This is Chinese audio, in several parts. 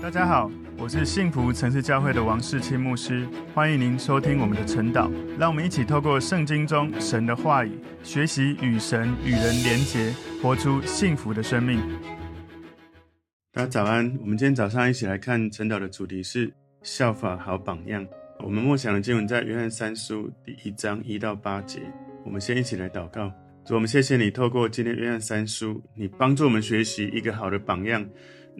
大家好，我是幸福城市教会的王世清牧师，欢迎您收听我们的晨祷。让我们一起透过圣经中神的话语，学习与神与人连结，活出幸福的生命。大家早安，我们今天早上一起来看晨祷的主题是效法好榜样。我们默想的经文在约翰三书第一章一到八节。我们先一起来祷告。主，我们谢谢你透过今天约翰三书，你帮助我们学习一个好的榜样。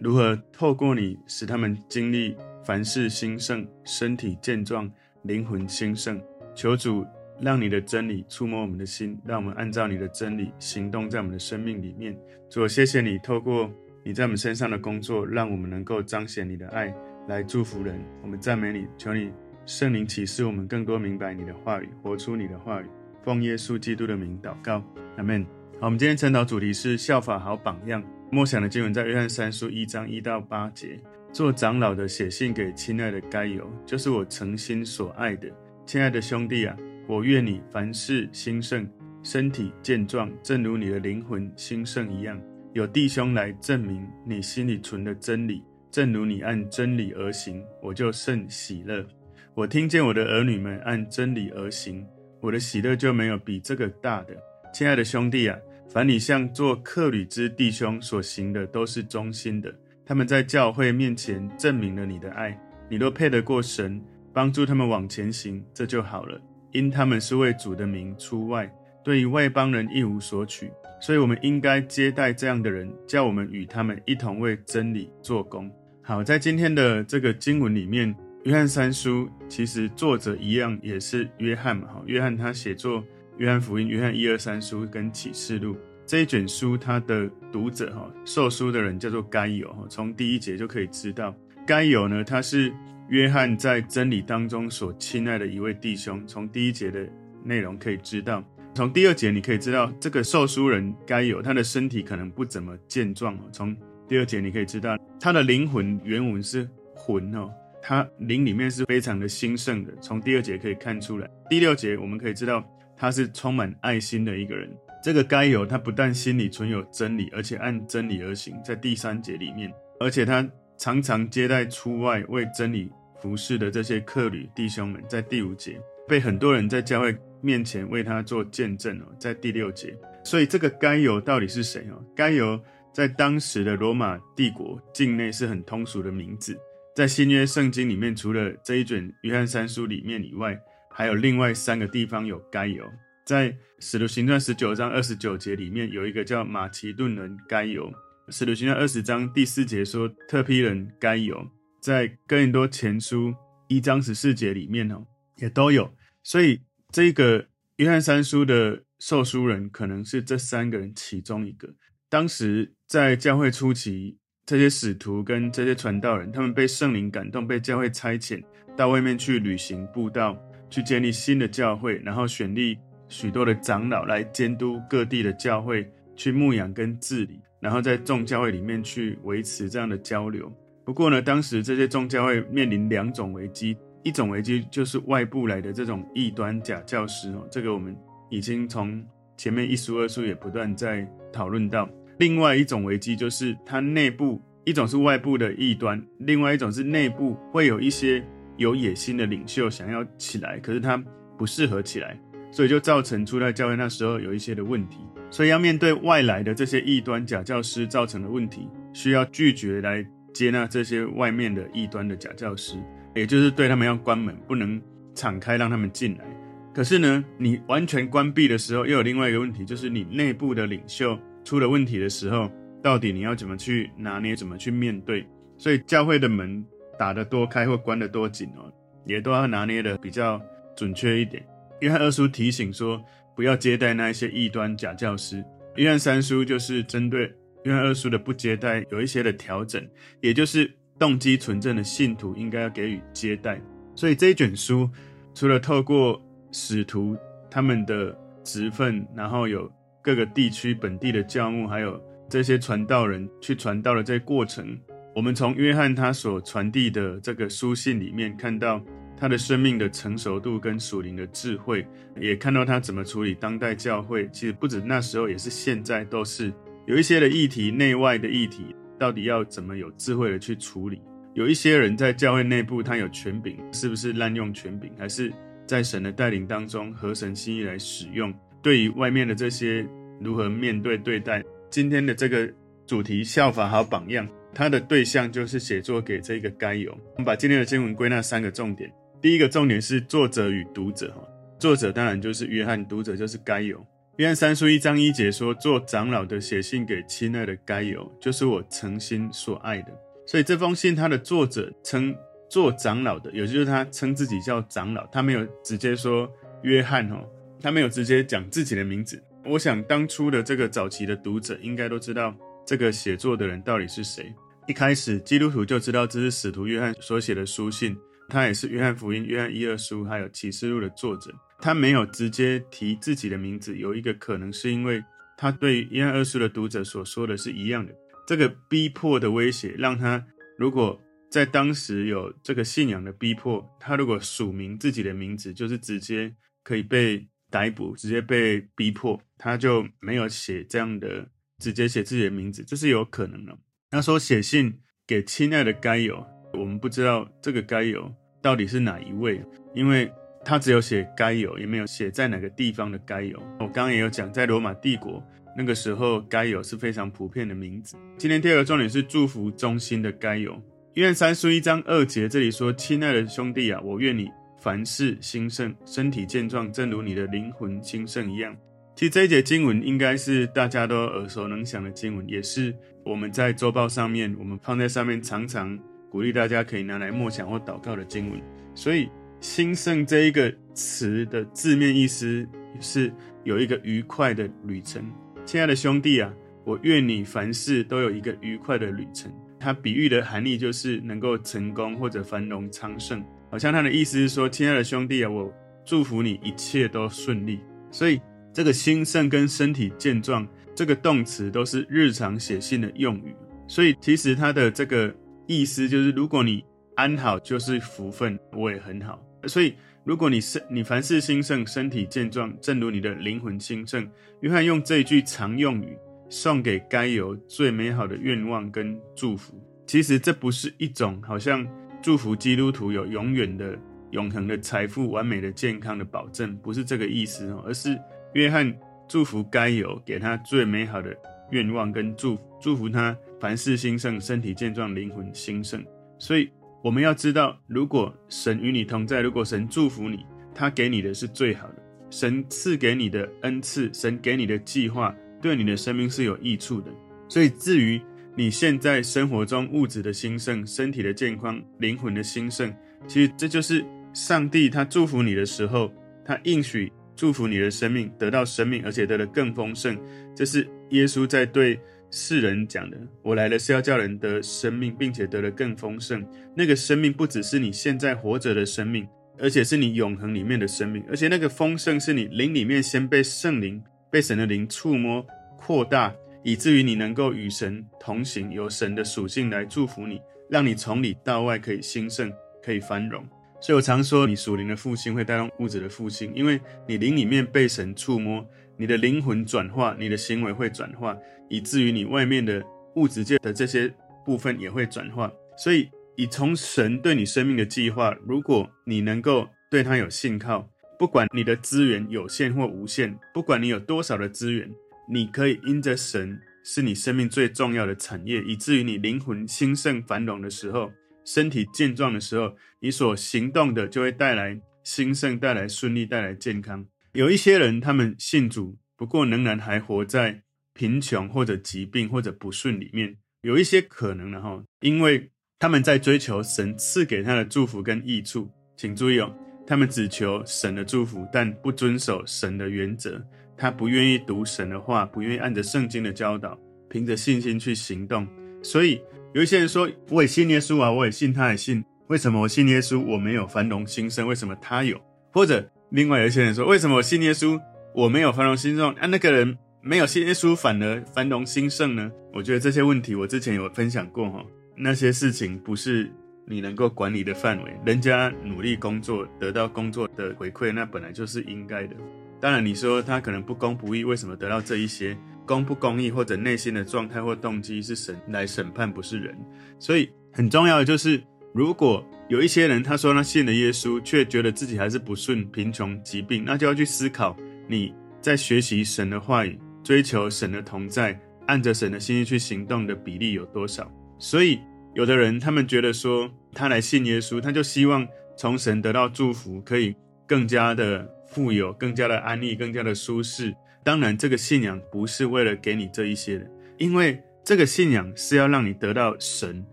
如何透过你使他们经历凡事兴盛、身体健壮、灵魂兴盛？求主让你的真理触摸我们的心，让我们按照你的真理行动在我们的生命里面。主，谢谢你透过你在我们身上的工作，让我们能够彰显你的爱来祝福人。我们赞美你，求你圣灵启示我们更多明白你的话语，活出你的话语。奉耶稣基督的名祷告，阿门。好，我们今天晨祷主题是效法好榜样。默想的经文在约翰三书一章一到八节。做长老的写信给亲爱的该犹，就是我诚心所爱的。亲爱的兄弟啊，我愿你凡事兴盛，身体健壮，正如你的灵魂兴盛一样。有弟兄来证明你心里存的真理，正如你按真理而行，我就甚喜乐。我听见我的儿女们按真理而行，我的喜乐就没有比这个大的。亲爱的兄弟啊。凡你向做客旅之弟兄所行的，都是忠心的。他们在教会面前证明了你的爱。你若配得过神，帮助他们往前行，这就好了。因他们是为主的名出外，对于外邦人一无所取。所以，我们应该接待这样的人，叫我们与他们一同为真理做工。好，在今天的这个经文里面，约翰三书其实作者一样也是约翰嘛。哈，约翰他写作。约翰福音、约翰一二三书跟启示录这一卷书，它的读者哈，受书的人叫做该犹哈。从第一节就可以知道，该犹呢，他是约翰在真理当中所亲爱的一位弟兄。从第一节的内容可以知道，从第二节你可以知道，这个受书人该犹，他的身体可能不怎么健壮。从第二节你可以知道，他的灵魂原文是魂哦，他灵里面是非常的兴盛的。从第二节可以看出来。第六节我们可以知道。他是充满爱心的一个人。这个该犹，他不但心里存有真理，而且按真理而行，在第三节里面，而且他常常接待出外为真理服侍的这些客旅弟兄们，在第五节被很多人在教会面前为他做见证哦，在第六节。所以这个该犹到底是谁哦？该犹在当时的罗马帝国境内是很通俗的名字，在新约圣经里面，除了这一卷约翰三书里面以外。还有另外三个地方有该犹，在使徒行传十九章二十九节里面有一个叫马其顿人该犹。使徒行传二十章第四节说特批人该犹，在哥林多前书一章十四节里面哦也都有。所以这个约翰三书的受书人可能是这三个人其中一个。当时在教会初期，这些使徒跟这些传道人，他们被圣灵感动，被教会差遣到外面去旅行布道。去建立新的教会，然后选立许多的长老来监督各地的教会，去牧养跟治理，然后在众教会里面去维持这样的交流。不过呢，当时这些众教会面临两种危机，一种危机就是外部来的这种异端假教师哦，这个我们已经从前面一书二书也不断在讨论到。另外一种危机就是它内部，一种是外部的异端，另外一种是内部会有一些。有野心的领袖想要起来，可是他不适合起来，所以就造成初代教会那时候有一些的问题。所以要面对外来的这些异端假教师造成的问题，需要拒绝来接纳这些外面的异端的假教师，也就是对他们要关门，不能敞开让他们进来。可是呢，你完全关闭的时候，又有另外一个问题，就是你内部的领袖出了问题的时候，到底你要怎么去拿捏，怎么去面对？所以教会的门。打得多开或关得多紧哦，也都要拿捏得比较准确一点。约翰二叔提醒说，不要接待那一些异端假教师。约翰三叔就是针对约翰二叔的不接待有一些的调整，也就是动机纯正的信徒应该要给予接待。所以这一卷书除了透过使徒他们的职分，然后有各个地区本地的教牧，还有这些传道人去传道的这些过程。我们从约翰他所传递的这个书信里面看到他的生命的成熟度跟属灵的智慧，也看到他怎么处理当代教会。其实不止那时候，也是现在都是有一些的议题，内外的议题，到底要怎么有智慧的去处理？有一些人在教会内部，他有权柄，是不是滥用权柄，还是在神的带领当中合神心意来使用？对于外面的这些如何面对对待？今天的这个主题效法好榜样，它的对象就是写作给这个该犹。我们把今天的经文归纳三个重点，第一个重点是作者与读者，作者当然就是约翰，读者就是该犹。约翰三书一章一节说：“做长老的写信给亲爱的该犹，就是我诚心所爱的。”所以这封信他的作者称做长老的，也就是他称自己叫长老，他没有直接说约翰哦，他没有直接讲自己的名字。我想当初的这个早期的读者应该都知道这个写作的人到底是谁。一开始基督徒就知道这是使徒约翰所写的书信，他也是约翰福音、约翰一二书还有启示录的作者。他没有直接提自己的名字，有一个可能是因为他对约翰二书的读者所说的是一样的。这个逼迫的威胁让他，如果在当时有这个信仰的逼迫，他如果署名自己的名字，就是直接可以被逮捕，直接被逼迫。他就没有写这样的，直接写自己的名字，这是有可能的。他说写信给亲爱的该犹，我们不知道这个该犹到底是哪一位，因为。他只有写该犹，也没有写在哪个地方的该犹。我刚刚也有讲，在罗马帝国那个时候，该犹是非常普遍的名字。今天第二个重点是祝福忠心的该犹。约翰三书一章二节这里说：“亲爱的兄弟啊，我愿你凡事兴盛，身体健壮，正如你的灵魂兴盛一样。”其实这一节经文应该是大家都耳熟能详的经文，也是我们在周报上面，我们放在上面，常常鼓励大家可以拿来默想或祷告的经文。所以。兴盛这一个词的字面意思是有一个愉快的旅程。亲爱的兄弟啊，我愿你凡事都有一个愉快的旅程。它比喻的含义就是能够成功或者繁荣昌盛。好像他的意思是说，亲爱的兄弟啊，我祝福你一切都顺利。所以这个兴盛跟身体健壮这个动词都是日常写信的用语。所以其实它的这个意思就是，如果你安好就是福分，我也很好。所以，如果你是你凡事兴盛，身体健壮，正如你的灵魂兴盛，约翰用这一句常用语送给该有最美好的愿望跟祝福。其实这不是一种好像祝福基督徒有永远的、永恒的财富、完美的健康的保证，不是这个意思哦，而是约翰祝福该有，给他最美好的愿望跟祝，祝福他凡事兴盛，身体健壮，灵魂兴盛。所以。我们要知道，如果神与你同在，如果神祝福你，他给你的是最好的。神赐给你的恩赐，神给你的计划，对你的生命是有益处的。所以，至于你现在生活中物质的兴盛、身体的健康、灵魂的兴盛，其实这就是上帝他祝福你的时候，他应许祝福你的生命得到生命，而且得的更丰盛。这是耶稣在对。世人讲的，我来了是要叫人得生命，并且得的更丰盛。那个生命不只是你现在活着的生命，而且是你永恒里面的生命。而且那个丰盛是你灵里面先被圣灵、被神的灵触摸、扩大，以至于你能够与神同行，有神的属性来祝福你，让你从里到外可以兴盛，可以繁荣。所以我常说，你属灵的复兴会带动物质的复兴，因为你灵里面被神触摸。你的灵魂转化，你的行为会转化，以至于你外面的物质界的这些部分也会转化。所以，以从神对你生命的计划，如果你能够对他有信靠，不管你的资源有限或无限，不管你有多少的资源，你可以因着神是你生命最重要的产业，以至于你灵魂兴盛繁荣的时候，身体健壮的时候，你所行动的就会带来兴盛，带来顺利，带来健康。有一些人，他们信主，不过仍然还活在贫穷或者疾病或者不顺里面。有一些可能的哈，因为他们在追求神赐给他的祝福跟益处。请注意哦，他们只求神的祝福，但不遵守神的原则。他不愿意读神的话，不愿意按着圣经的教导，凭着信心去行动。所以有一些人说：“我也信耶稣啊，我也信，他也信。为什么我信耶稣，我没有繁荣兴盛？为什么他有？”或者。另外有一些人说：“为什么我信耶稣，我没有繁荣兴盛？啊，那个人没有信耶稣，反而繁荣兴盛呢？”我觉得这些问题我之前有分享过哈，那些事情不是你能够管理的范围。人家努力工作得到工作的回馈，那本来就是应该的。当然你说他可能不公不义，为什么得到这一些？公不公义或者内心的状态或动机是神来审判，不是人。所以很重要的就是如果有一些人他说他信了耶稣，却觉得自己还是不顺、贫穷、疾病，那就要去思考你在学习神的话语、追求神的同在、按着神的心意去行动的比例有多少。所以，有的人他们觉得说他来信耶稣，他就希望从神得到祝福，可以更加的富有、更加的安逸、更加的舒适。当然，这个信仰不是为了给你这一些的，因为这个信仰是要让你得到神。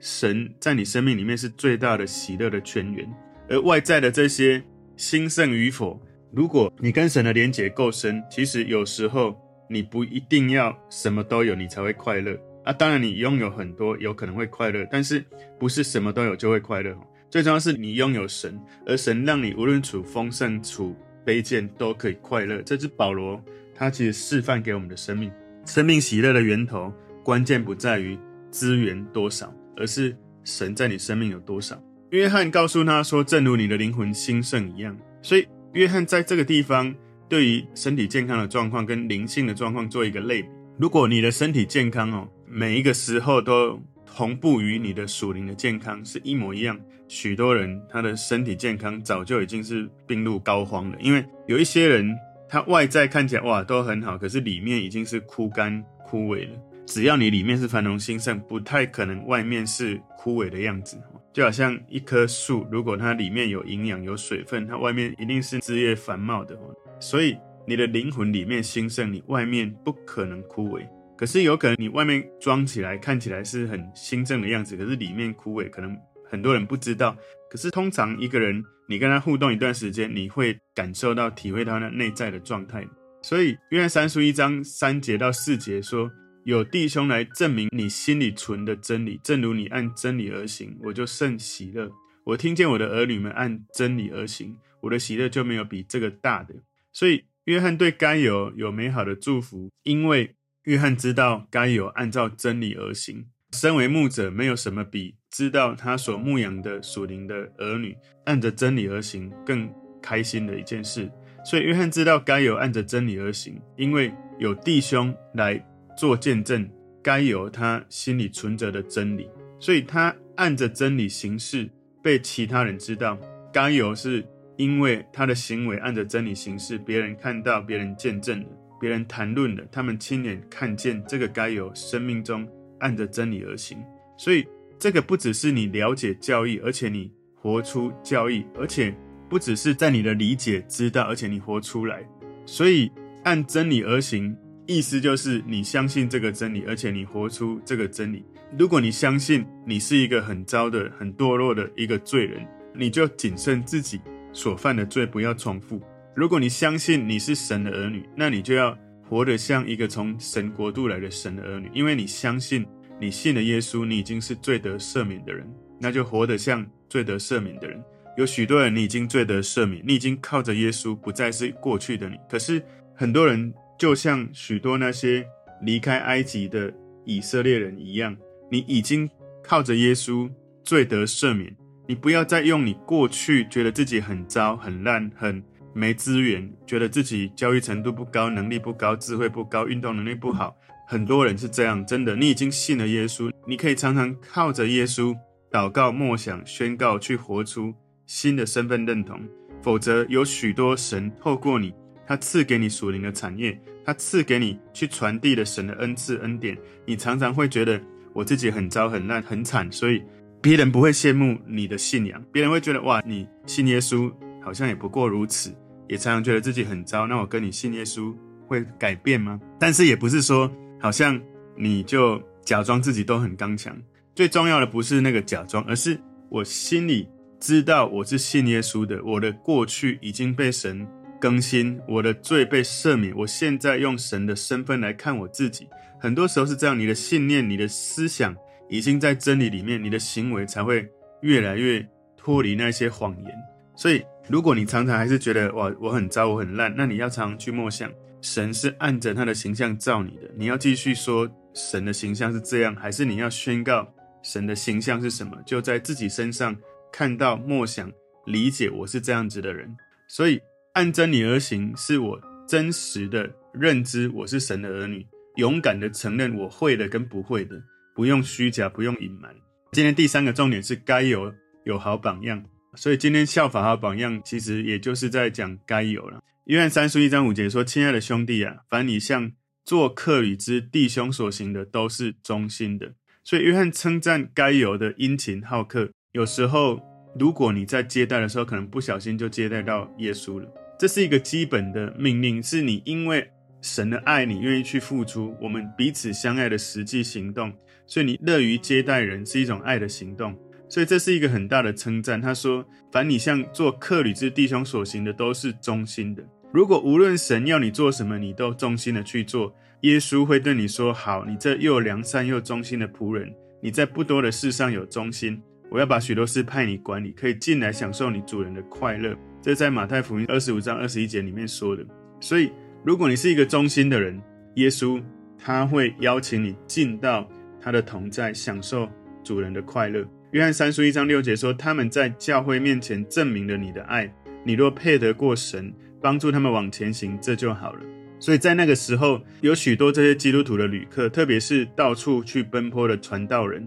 神在你生命里面是最大的喜乐的泉源，而外在的这些兴盛与否，如果你跟神的连结够深，其实有时候你不一定要什么都有，你才会快乐啊。当然，你拥有很多有可能会快乐，但是不是什么都有就会快乐。最重要是你拥有神，而神让你无论处丰盛处卑贱都可以快乐。这是保罗他其实示范给我们的生命，生命喜乐的源头，关键不在于资源多少。而是神在你生命有多少？约翰告诉他说：“正如你的灵魂兴盛一样。”所以，约翰在这个地方对于身体健康的状况跟灵性的状况做一个类比。如果你的身体健康哦，每一个时候都同步于你的属灵的健康是一模一样，许多人他的身体健康早就已经是病入膏肓了。因为有一些人它外在看起来哇都很好，可是里面已经是枯干枯萎了。只要你里面是繁荣兴盛，不太可能外面是枯萎的样子。就好像一棵树，如果它里面有营养、有水分，它外面一定是枝叶繁茂的。所以你的灵魂里面兴盛，你外面不可能枯萎。可是有可能你外面装起来看起来是很兴盛的样子，可是里面枯萎，可能很多人不知道。可是通常一个人，你跟他互动一段时间，你会感受到、体会到那内在的状态。所以约翰三书一章三节到四节说。有弟兄来证明你心里存的真理，正如你按真理而行，我就甚喜乐。我听见我的儿女们按真理而行，我的喜乐就没有比这个大的。所以约翰对该有有美好的祝福，因为约翰知道该有按照真理而行。身为牧者，没有什么比知道他所牧养的属灵的儿女按着真理而行更开心的一件事。所以约翰知道该犹按着真理而行，因为有弟兄来。做见证，该犹他心里存着的真理，所以他按着真理行事，被其他人知道。该犹是因为他的行为按着真理行事，别人看到，别人见证了，别人谈论了，他们亲眼看见这个该犹生命中按着真理而行。所以这个不只是你了解教义，而且你活出教义，而且不只是在你的理解知道，而且你活出来。所以按真理而行。意思就是你相信这个真理，而且你活出这个真理。如果你相信你是一个很糟的、很堕落的一个罪人，你就谨慎自己所犯的罪，不要重复。如果你相信你是神的儿女，那你就要活得像一个从神国度来的神的儿女，因为你相信你信了耶稣，你已经是罪得赦免的人，那就活得像罪得赦免的人。有许多人你已经罪得赦免，你已经靠着耶稣，不再是过去的你。可是很多人。就像许多那些离开埃及的以色列人一样，你已经靠着耶稣罪得赦免。你不要再用你过去觉得自己很糟、很烂、很没资源，觉得自己教育程度不高、能力不高、智慧不高、运动能力不好。很多人是这样，真的。你已经信了耶稣，你可以常常靠着耶稣祷告、默想、宣告，去活出新的身份认同。否则，有许多神透过你。他赐给你属灵的产业，他赐给你去传递的神的恩赐恩典。你常常会觉得我自己很糟很烂很惨，所以别人不会羡慕你的信仰，别人会觉得哇，你信耶稣好像也不过如此，也常常觉得自己很糟。那我跟你信耶稣会改变吗？但是也不是说好像你就假装自己都很刚强。最重要的不是那个假装，而是我心里知道我是信耶稣的，我的过去已经被神。更新，我的罪被赦免，我现在用神的身份来看我自己。很多时候是这样，你的信念、你的思想已经在真理里面，你的行为才会越来越脱离那些谎言。所以，如果你常常还是觉得哇，我很糟，我很烂，那你要常常去默想，神是按着他的形象造你的。你要继续说神的形象是这样，还是你要宣告神的形象是什么？就在自己身上看到、默想、理解，我是这样子的人。所以。按真理而行，是我真实的认知，我是神的儿女，勇敢的承认我会的跟不会的，不用虚假，不用隐瞒。今天第三个重点是该有有好榜样。所以今天效法和榜样，其实也就是在讲该犹了。约翰三书一章五节说：“亲爱的兄弟啊，凡你向做客旅之弟兄所行的，都是忠心的。”所以约翰称赞该犹的殷勤好客。有时候，如果你在接待的时候，可能不小心就接待到耶稣了。这是一个基本的命令，是你因为神的爱，你愿意去付出，我们彼此相爱的实际行动。所以你乐于接待人是一种爱的行动。所以这是一个很大的称赞。他说：“凡你向做客旅之弟兄所行的，都是忠心的。如果无论神要你做什么，你都忠心的去做，耶稣会对你说：好，你这又良善又忠心的仆人，你在不多的事上有忠心。”我要把许多事派你管理，可以进来享受你主人的快乐。这在马太福音二十五章二十一节里面说的。所以，如果你是一个忠心的人，耶稣他会邀请你进到他的同在，享受主人的快乐。约翰三书一章六节说：“他们在教会面前证明了你的爱。你若配得过神，帮助他们往前行，这就好了。”所以在那个时候，有许多这些基督徒的旅客，特别是到处去奔波的传道人，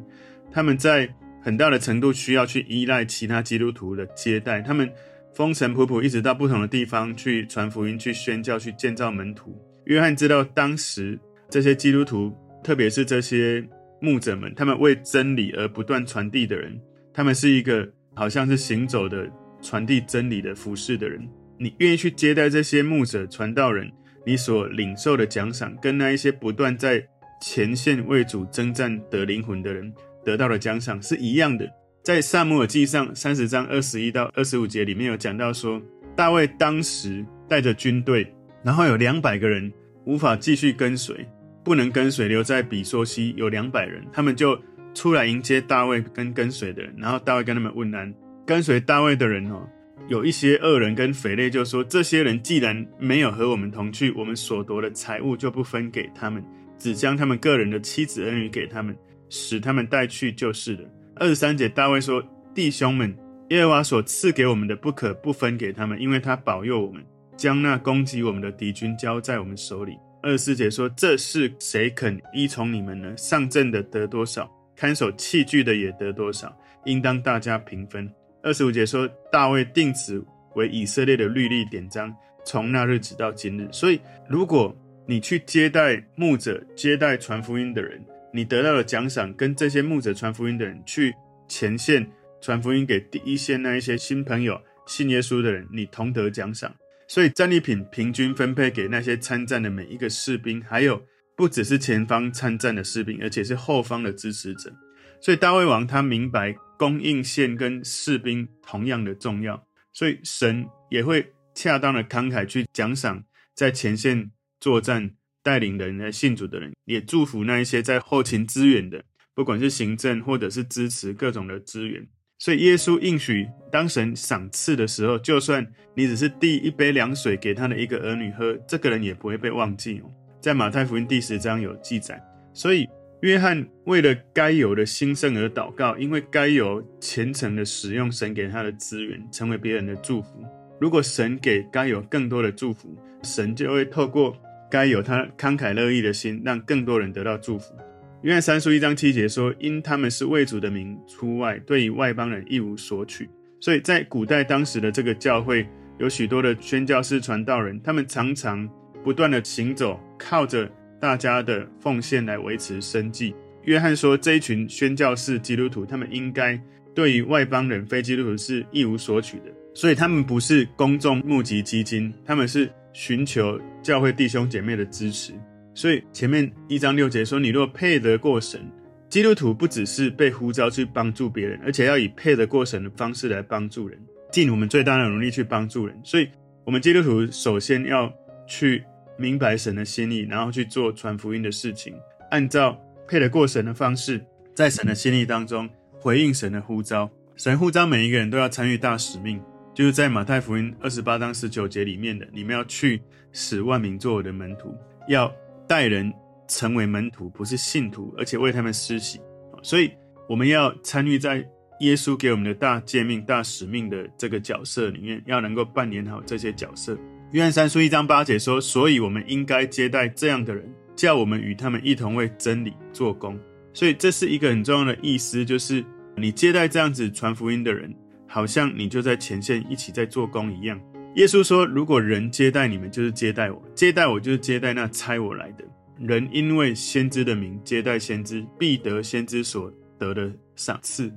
他们在。很大的程度需要去依赖其他基督徒的接待，他们风尘仆仆，一直到不同的地方去传福音、去宣教、去建造门徒。约翰知道当时这些基督徒，特别是这些牧者们，他们为真理而不断传递的人，他们是一个好像是行走的传递真理的服侍的人。你愿意去接待这些牧者、传道人，你所领受的奖赏，跟那一些不断在前线为主征战得灵魂的人。得到的奖赏是一样的。在撒母耳记上三十章二十一到二十五节里面有讲到说，大卫当时带着军队，然后有两百个人无法继续跟随，不能跟随，留在比索西有两百人，他们就出来迎接大卫跟跟随的人，然后大卫跟他们问安。跟随大卫的人哦，有一些恶人跟匪类就说，这些人既然没有和我们同去，我们所夺的财物就不分给他们，只将他们个人的妻子儿女给他们。使他们带去就是了。二十三节，大卫说：“弟兄们，耶和华所赐给我们的，不可不分给他们，因为他保佑我们，将那攻击我们的敌军交在我们手里。”二十四节说：“这事谁肯依从你们呢？上阵的得多少，看守器具的也得多少，应当大家平分。”二十五节说：“大卫定此为以色列的律例典章，从那日直到今日。”所以，如果你去接待牧者、接待传福音的人，你得到的奖赏，跟这些牧者传福音的人去前线传福音给第一线那一些新朋友信耶稣的人，你同得奖赏。所以战利品平均分配给那些参战的每一个士兵，还有不只是前方参战的士兵，而且是后方的支持者。所以大卫王他明白供应线跟士兵同样的重要，所以神也会恰当的慷慨去奖赏在前线作战。带领人来信主的人，也祝福那一些在后勤支援的，不管是行政或者是支持各种的资源。所以耶稣应许，当神赏赐的时候，就算你只是递一杯凉水给他的一个儿女喝，这个人也不会被忘记哦。在马太福音第十章有记载。所以约翰为了该犹的兴盛而祷告，因为该犹虔诚的使用神给他的资源，成为别人的祝福。如果神给该犹更多的祝福，神就会透过。该有他慷慨乐意的心，让更多人得到祝福。约翰三书一章七节说：“因他们是为主的名出外，对于外邦人一无所取。”所以在古代当时的这个教会，有许多的宣教士传道人，他们常常不断的行走，靠着大家的奉献来维持生计。约翰说：“这一群宣教士基督徒，他们应该对于外邦人非基督徒是一无所取的，所以他们不是公众募集基金，他们是。”寻求教会弟兄姐妹的支持，所以前面一章六节说：“你若配得过神，基督徒不只是被呼召去帮助别人，而且要以配得过神的方式来帮助人，尽我们最大的努力去帮助人。所以，我们基督徒首先要去明白神的心意，然后去做传福音的事情，按照配得过神的方式，在神的心意当中回应神的呼召。神呼召每一个人都要参与大使命。”就是在马太福音二十八章十九节里面的，你们要去使万民做我的门徒，要带人成为门徒，不是信徒，而且为他们施洗。所以我们要参与在耶稣给我们的大诫命、大使命的这个角色里面，要能够扮演好这些角色。约翰三书一章八节说：“所以我们应该接待这样的人，叫我们与他们一同为真理做工。”所以这是一个很重要的意思，就是你接待这样子传福音的人，好像你就在前线一起在做工一样。耶稣说：“如果人接待你们，就是接待我；接待我，就是接待那差我来的。人因为先知的名接待先知，必得先知所得的赏赐；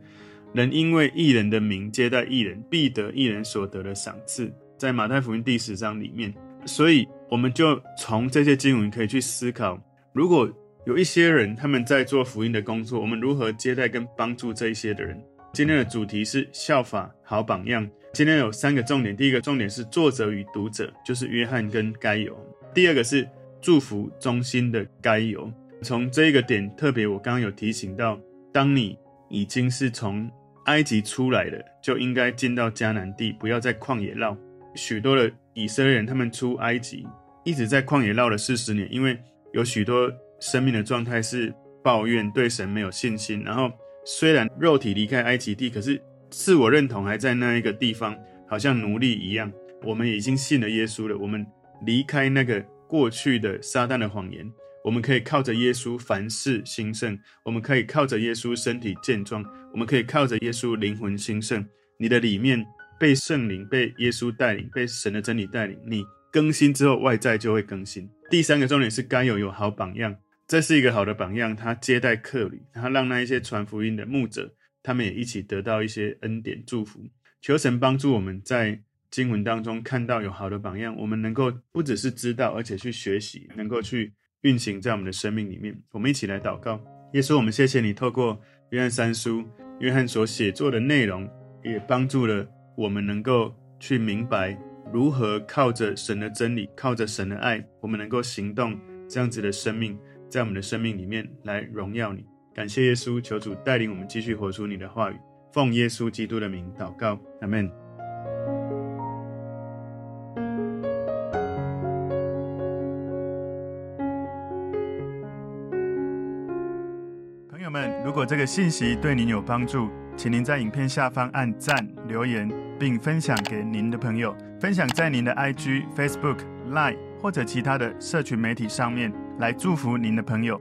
人因为义人的名接待义人，必得义人所得的赏赐。”在马太福音第十章里面，所以我们就从这些经文可以去思考：如果有一些人他们在做福音的工作，我们如何接待跟帮助这一些的人？今天的主题是效法好榜样。今天有三个重点，第一个重点是作者与读者，就是约翰跟该犹；第二个是祝福中心的该犹。从这一个点特别，我刚刚有提醒到，当你已经是从埃及出来了，就应该进到迦南地，不要在旷野绕。许多的以色列人，他们出埃及，一直在旷野绕了四十年，因为有许多生命的状态是抱怨，对神没有信心。然后虽然肉体离开埃及地，可是自我认同还在那一个地方，好像奴隶一样。我们已经信了耶稣了，我们离开那个过去的撒旦的谎言，我们可以靠着耶稣凡事兴盛，我们可以靠着耶稣身体健壮，我们可以靠着耶稣灵魂兴盛。你的里面。被圣灵、被耶稣带领、被神的真理带领，你更新之后，外在就会更新。第三个重点是该有有好榜样，这是一个好的榜样。他接待客旅，他让那一些传福音的牧者，他们也一起得到一些恩典祝福。求神帮助我们在经文当中看到有好的榜样，我们能够不只是知道，而且去学习，能够去运行在我们的生命里面。我们一起来祷告，耶稣，我们谢谢你透过约翰三书，约翰所写作的内容，也帮助了。我们能够去明白如何靠着神的真理，靠着神的爱，我们能够行动这样子的生命，在我们的生命里面来荣耀你。感谢耶稣，求主带领我们继续活出你的话语。奉耶稣基督的名祷告，阿门。朋友们，如果这个信息对您有帮助，请您在影片下方按赞、留言，并分享给您的朋友，分享在您的 IG、Facebook、Line 或者其他的社群媒体上面，来祝福您的朋友。